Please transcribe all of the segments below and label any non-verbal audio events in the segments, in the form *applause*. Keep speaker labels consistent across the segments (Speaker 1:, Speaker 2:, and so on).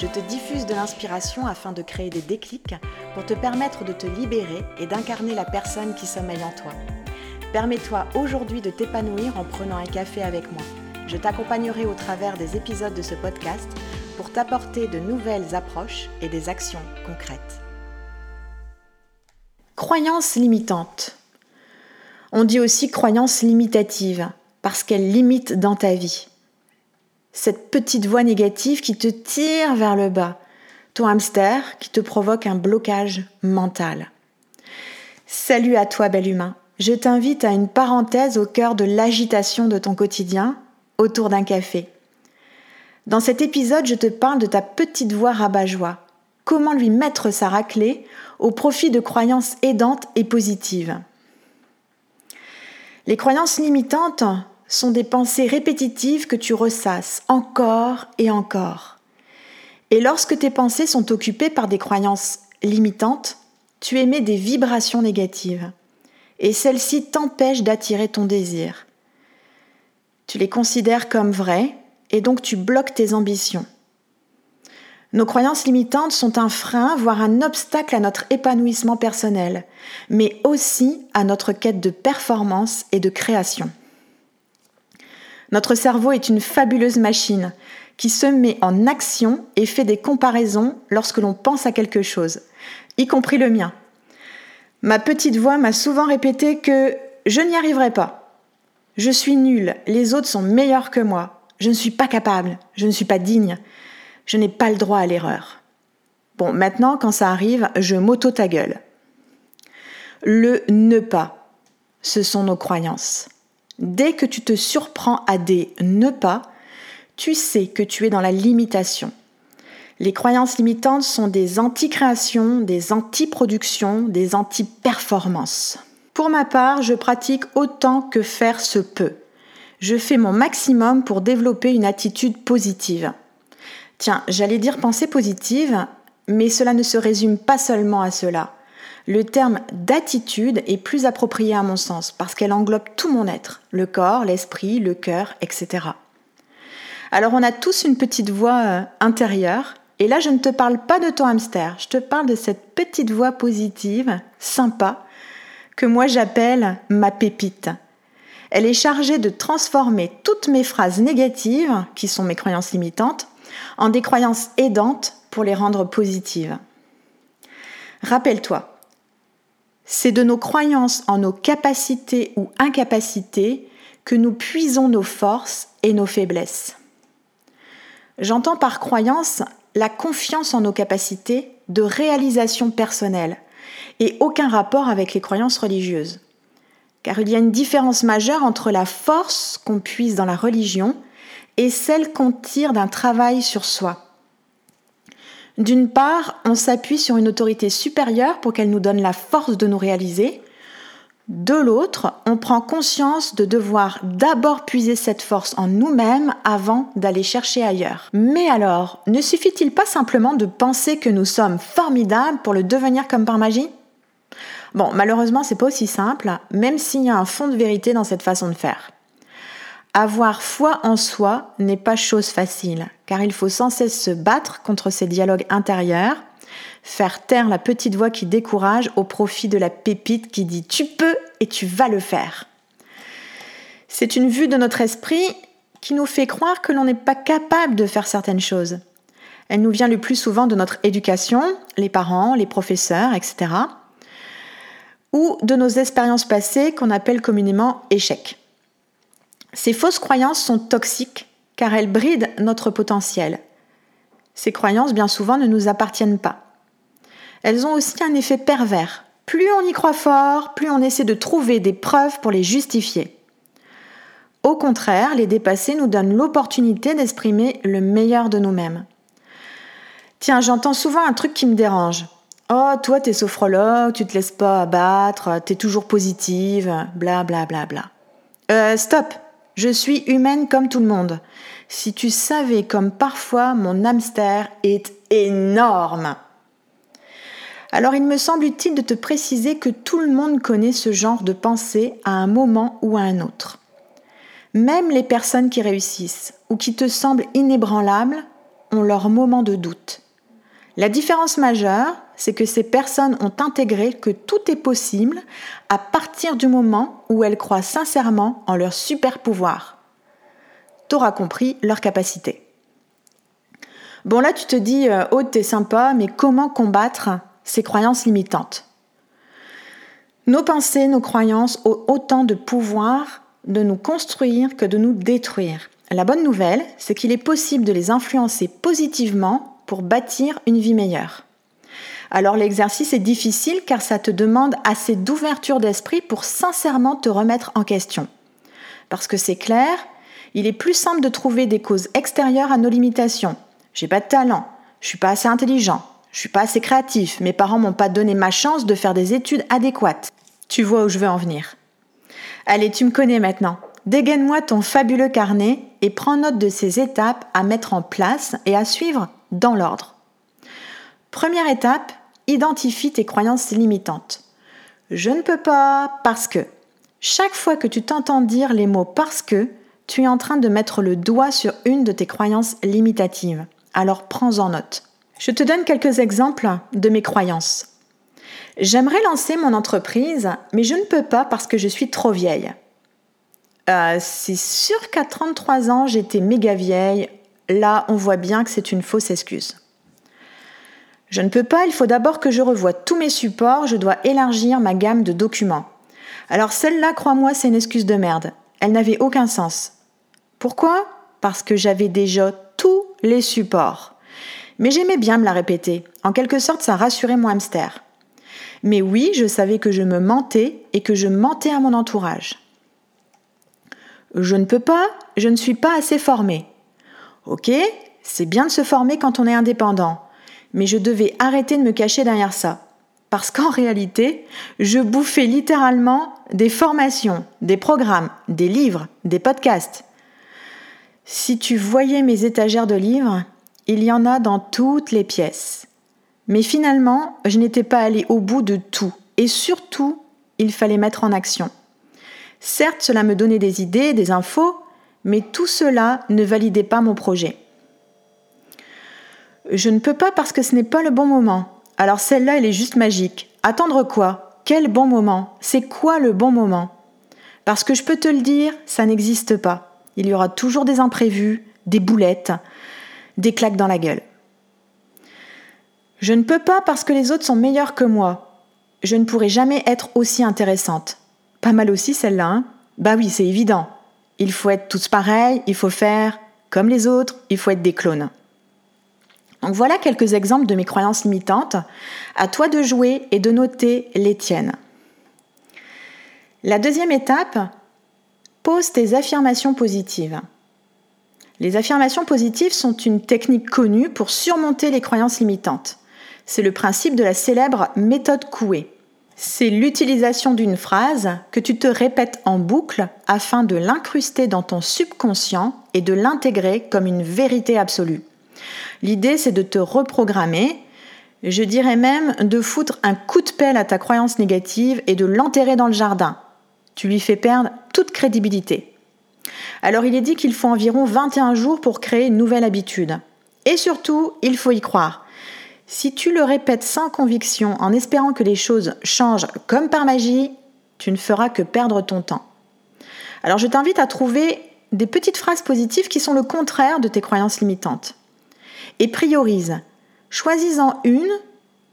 Speaker 1: Je te diffuse de l'inspiration afin de créer des déclics pour te permettre de te libérer et d'incarner la personne qui sommeille en toi. Permets-toi aujourd'hui de t'épanouir en prenant un café avec moi. Je t'accompagnerai au travers des épisodes de ce podcast pour t'apporter de nouvelles approches et des actions concrètes. Croyance limitante. On dit aussi croyance limitative parce qu'elle limite dans ta vie cette petite voix négative qui te tire vers le bas, ton hamster qui te provoque un blocage mental. Salut à toi, bel humain. Je t'invite à une parenthèse au cœur de l'agitation de ton quotidien autour d'un café. Dans cet épisode, je te parle de ta petite voix rabat-joie. Comment lui mettre sa raclée au profit de croyances aidantes et positives. Les croyances limitantes sont des pensées répétitives que tu ressasses encore et encore. Et lorsque tes pensées sont occupées par des croyances limitantes, tu émets des vibrations négatives. Et celles-ci t'empêchent d'attirer ton désir. Tu les considères comme vraies et donc tu bloques tes ambitions. Nos croyances limitantes sont un frein, voire un obstacle à notre épanouissement personnel, mais aussi à notre quête de performance et de création. Notre cerveau est une fabuleuse machine qui se met en action et fait des comparaisons lorsque l'on pense à quelque chose, y compris le mien. Ma petite voix m'a souvent répété que je n'y arriverai pas. Je suis nulle, les autres sont meilleurs que moi, je ne suis pas capable, je ne suis pas digne, je n'ai pas le droit à l'erreur. Bon, maintenant, quand ça arrive, je m'auto ta gueule. Le ne pas, ce sont nos croyances. Dès que tu te surprends à des ne pas, tu sais que tu es dans la limitation. Les croyances limitantes sont des anti-créations, des anti-productions, des anti-performances. Pour ma part, je pratique autant que faire se peut. Je fais mon maximum pour développer une attitude positive. Tiens, j'allais dire pensée positive, mais cela ne se résume pas seulement à cela le terme d'attitude est plus approprié à mon sens parce qu'elle englobe tout mon être, le corps, l'esprit, le cœur, etc. Alors on a tous une petite voix euh, intérieure et là je ne te parle pas de ton hamster, je te parle de cette petite voix positive, sympa, que moi j'appelle ma pépite. Elle est chargée de transformer toutes mes phrases négatives, qui sont mes croyances limitantes, en des croyances aidantes pour les rendre positives. Rappelle-toi, c'est de nos croyances en nos capacités ou incapacités que nous puisons nos forces et nos faiblesses. J'entends par croyance la confiance en nos capacités de réalisation personnelle et aucun rapport avec les croyances religieuses. Car il y a une différence majeure entre la force qu'on puise dans la religion et celle qu'on tire d'un travail sur soi. D'une part, on s'appuie sur une autorité supérieure pour qu'elle nous donne la force de nous réaliser. De l'autre, on prend conscience de devoir d'abord puiser cette force en nous-mêmes avant d'aller chercher ailleurs. Mais alors, ne suffit-il pas simplement de penser que nous sommes formidables pour le devenir comme par magie? Bon, malheureusement, c'est pas aussi simple, même s'il y a un fond de vérité dans cette façon de faire. Avoir foi en soi n'est pas chose facile, car il faut sans cesse se battre contre ces dialogues intérieurs, faire taire la petite voix qui décourage au profit de la pépite qui dit tu peux et tu vas le faire. C'est une vue de notre esprit qui nous fait croire que l'on n'est pas capable de faire certaines choses. Elle nous vient le plus souvent de notre éducation, les parents, les professeurs, etc. Ou de nos expériences passées qu'on appelle communément échecs. Ces fausses croyances sont toxiques car elles brident notre potentiel. Ces croyances, bien souvent, ne nous appartiennent pas. Elles ont aussi un effet pervers. Plus on y croit fort, plus on essaie de trouver des preuves pour les justifier. Au contraire, les dépasser nous donnent l'opportunité d'exprimer le meilleur de nous-mêmes. Tiens, j'entends souvent un truc qui me dérange. Oh, toi, t'es sophrologue, tu te laisses pas abattre, t'es toujours positive, bla bla bla bla. Euh, stop Je suis humaine comme tout le monde. Si tu savais comme parfois mon hamster est énorme. Alors il me semble utile de te préciser que tout le monde connaît ce genre de pensée à un moment ou à un autre. Même les personnes qui réussissent ou qui te semblent inébranlables ont leur moment de doute. La différence majeure, c'est que ces personnes ont intégré que tout est possible à partir du moment où elles croient sincèrement en leur super pouvoir. T'auras compris leur capacité. Bon là tu te dis, Aude, t'es sympa, mais comment combattre ces croyances limitantes? Nos pensées, nos croyances ont autant de pouvoir de nous construire que de nous détruire. La bonne nouvelle, c'est qu'il est possible de les influencer positivement pour bâtir une vie meilleure. Alors l'exercice est difficile car ça te demande assez d'ouverture d'esprit pour sincèrement te remettre en question. Parce que c'est clair, il est plus simple de trouver des causes extérieures à nos limitations. J'ai pas de talent, je suis pas assez intelligent, je suis pas assez créatif, mes parents m'ont pas donné ma chance de faire des études adéquates. Tu vois où je veux en venir. Allez, tu me connais maintenant. Dégaine-moi ton fabuleux carnet et prends note de ces étapes à mettre en place et à suivre dans l'ordre. Première étape, identifie tes croyances limitantes. Je ne peux pas parce que. Chaque fois que tu t'entends dire les mots parce que, tu es en train de mettre le doigt sur une de tes croyances limitatives. Alors prends-en note. Je te donne quelques exemples de mes croyances. J'aimerais lancer mon entreprise, mais je ne peux pas parce que je suis trop vieille. Euh, c'est sûr qu'à 33 ans, j'étais méga vieille. Là, on voit bien que c'est une fausse excuse. Je ne peux pas, il faut d'abord que je revoie tous mes supports, je dois élargir ma gamme de documents. Alors celle-là, crois-moi, c'est une excuse de merde. Elle n'avait aucun sens. Pourquoi? Parce que j'avais déjà tous les supports. Mais j'aimais bien me la répéter. En quelque sorte, ça rassurait mon hamster. Mais oui, je savais que je me mentais et que je mentais à mon entourage. Je ne peux pas, je ne suis pas assez formée. Ok, c'est bien de se former quand on est indépendant mais je devais arrêter de me cacher derrière ça. Parce qu'en réalité, je bouffais littéralement des formations, des programmes, des livres, des podcasts. Si tu voyais mes étagères de livres, il y en a dans toutes les pièces. Mais finalement, je n'étais pas allée au bout de tout. Et surtout, il fallait mettre en action. Certes, cela me donnait des idées, des infos, mais tout cela ne validait pas mon projet. Je ne peux pas parce que ce n'est pas le bon moment. Alors celle-là, elle est juste magique. Attendre quoi? Quel bon moment? C'est quoi le bon moment? Parce que je peux te le dire, ça n'existe pas. Il y aura toujours des imprévus, des boulettes, des claques dans la gueule. Je ne peux pas parce que les autres sont meilleurs que moi. Je ne pourrai jamais être aussi intéressante. Pas mal aussi celle-là, hein? Bah oui, c'est évident. Il faut être tous pareils, il faut faire comme les autres, il faut être des clones. Donc voilà quelques exemples de mes croyances limitantes. À toi de jouer et de noter les tiennes. La deuxième étape, pose tes affirmations positives. Les affirmations positives sont une technique connue pour surmonter les croyances limitantes. C'est le principe de la célèbre méthode Coué. C'est l'utilisation d'une phrase que tu te répètes en boucle afin de l'incruster dans ton subconscient et de l'intégrer comme une vérité absolue. L'idée, c'est de te reprogrammer, je dirais même de foutre un coup de pelle à ta croyance négative et de l'enterrer dans le jardin. Tu lui fais perdre toute crédibilité. Alors il est dit qu'il faut environ 21 jours pour créer une nouvelle habitude. Et surtout, il faut y croire. Si tu le répètes sans conviction en espérant que les choses changent comme par magie, tu ne feras que perdre ton temps. Alors je t'invite à trouver des petites phrases positives qui sont le contraire de tes croyances limitantes et priorise. Choisis-en une,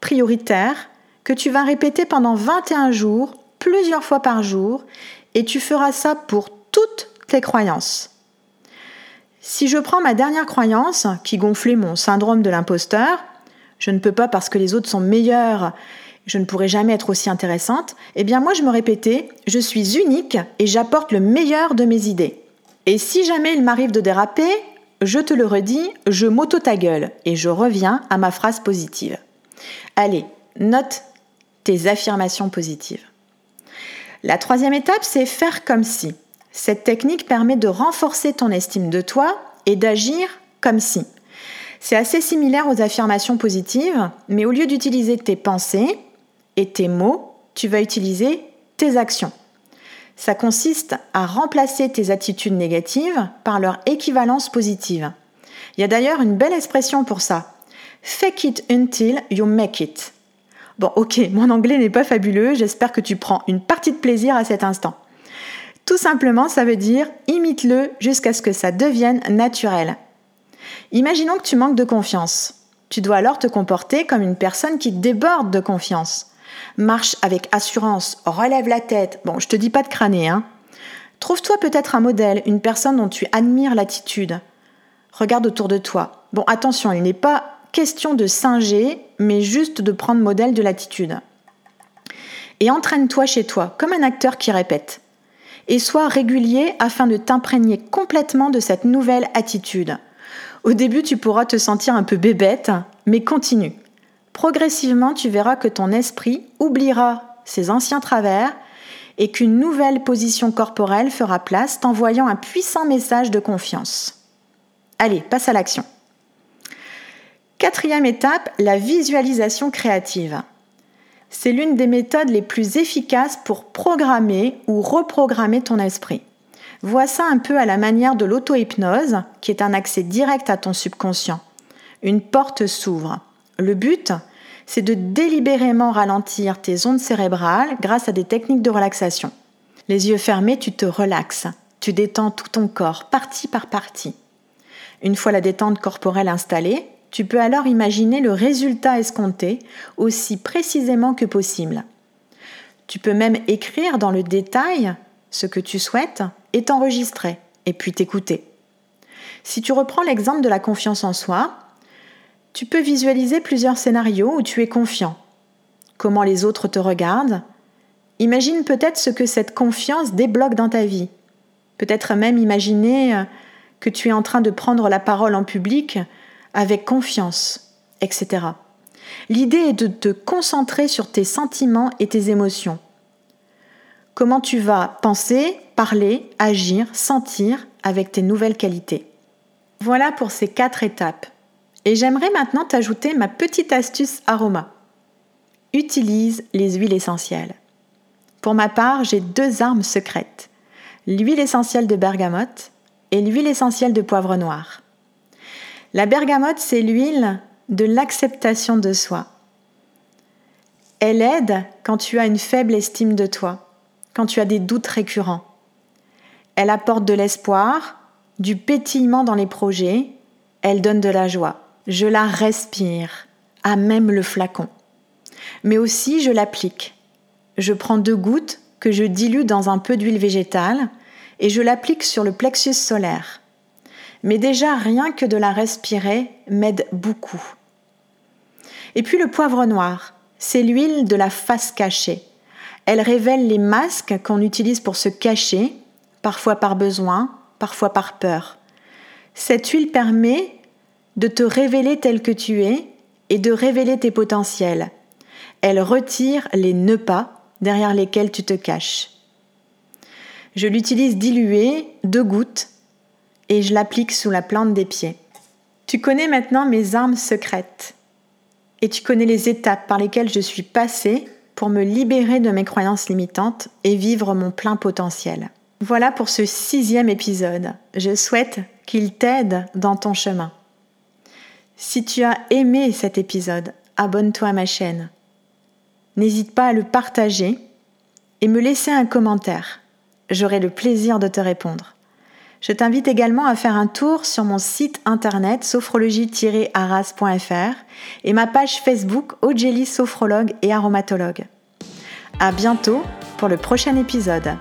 Speaker 1: prioritaire, que tu vas répéter pendant 21 jours, plusieurs fois par jour, et tu feras ça pour toutes tes croyances. Si je prends ma dernière croyance, qui gonflait mon syndrome de l'imposteur, je ne peux pas parce que les autres sont meilleurs, je ne pourrai jamais être aussi intéressante, eh bien moi je me répétais, je suis unique et j'apporte le meilleur de mes idées. Et si jamais il m'arrive de déraper, je te le redis, je m'auto ta gueule et je reviens à ma phrase positive. Allez, Note tes affirmations positives. La troisième étape, c'est faire comme si. Cette technique permet de renforcer ton estime de toi et d'agir comme si. C'est assez similaire aux affirmations positives, mais au lieu d'utiliser tes pensées et tes mots, tu vas utiliser tes actions. Ça consiste à remplacer tes attitudes négatives par leur équivalence positive. Il y a d'ailleurs une belle expression pour ça. Fake it until you make it. Bon, ok, *laughs* mon anglais n'est pas fabuleux, j'espère que tu prends une partie de plaisir à cet instant. Tout simplement, ça veut dire imite-le jusqu'à ce que ça devienne naturel. Imaginons que tu manques de confiance. Tu dois alors te comporter comme une personne qui déborde de confiance. Marche avec assurance, relève la tête. Bon, je te dis pas de crâner, hein. Trouve-toi peut-être un modèle, une personne dont tu admires l'attitude. Regarde autour de toi. Bon, attention, il n'est pas question de singer, mais juste de prendre modèle de l'attitude. Et entraîne-toi chez toi, comme un acteur qui répète. Et sois régulier afin de t'imprégner complètement de cette nouvelle attitude. Au début, tu pourras te sentir un peu bébête, mais continue. Progressivement, tu verras que ton esprit oubliera ses anciens travers et qu'une nouvelle position corporelle fera place, t'envoyant un puissant message de confiance. Allez, passe à l'action. Quatrième étape, la visualisation créative. C'est l'une des méthodes les plus efficaces pour programmer ou reprogrammer ton esprit. Vois ça un peu à la manière de l'auto-hypnose, qui est un accès direct à ton subconscient. Une porte s'ouvre. Le but, c'est de délibérément ralentir tes ondes cérébrales grâce à des techniques de relaxation. Les yeux fermés, tu te relaxes. Tu détends tout ton corps, partie par partie. Une fois la détente corporelle installée, tu peux alors imaginer le résultat escompté aussi précisément que possible. Tu peux même écrire dans le détail ce que tu souhaites et t'enregistrer, et puis t'écouter. Si tu reprends l'exemple de la confiance en soi, tu peux visualiser plusieurs scénarios où tu es confiant. Comment les autres te regardent. Imagine peut-être ce que cette confiance débloque dans ta vie. Peut-être même imaginer euh, que tu es en train de prendre la parole en public avec confiance, etc. L'idée est de te concentrer sur tes sentiments et tes émotions. Comment tu vas penser, parler, agir, sentir avec tes nouvelles qualités. Voilà pour ces quatre étapes. Et j'aimerais maintenant t'ajouter ma petite astuce aroma. Utilise les huiles essentielles. Pour ma part, j'ai deux armes secrètes. L'huile essentielle de bergamote et l'huile essentielle de poivre noir. La bergamote, c'est l'huile de l'acceptation de soi. Elle aide quand tu as une faible estime de toi, quand tu as des doutes récurrents. Elle apporte de l'espoir, du pétillement dans les projets, elle donne de la joie. Je la respire, à même le flacon. Mais aussi, je l'applique. Je prends deux gouttes que je dilue dans un peu d'huile végétale et je l'applique sur le plexus solaire. Mais déjà, rien que de la respirer m'aide beaucoup. Et puis le poivre noir, c'est l'huile de la face cachée. Elle révèle les masques qu'on utilise pour se cacher, parfois par besoin, parfois par peur. Cette huile permet de te révéler tel que tu es et de révéler tes potentiels. Elle retire les ne pas derrière lesquels tu te caches. Je l'utilise diluée, deux gouttes, et je l'applique sous la plante des pieds. Tu connais maintenant mes armes secrètes et tu connais les étapes par lesquelles je suis passée pour me libérer de mes croyances limitantes et vivre mon plein potentiel. Voilà pour ce sixième épisode. Je souhaite qu'il t'aide dans ton chemin. Si tu as aimé cet épisode, abonne-toi à ma chaîne. N'hésite pas à le partager et me laisser un commentaire. J'aurai le plaisir de te répondre. Je t'invite également à faire un tour sur mon site internet sophrologie-arras.fr et ma page Facebook Ogeli Sophrologue et Aromatologue. À bientôt pour le prochain épisode.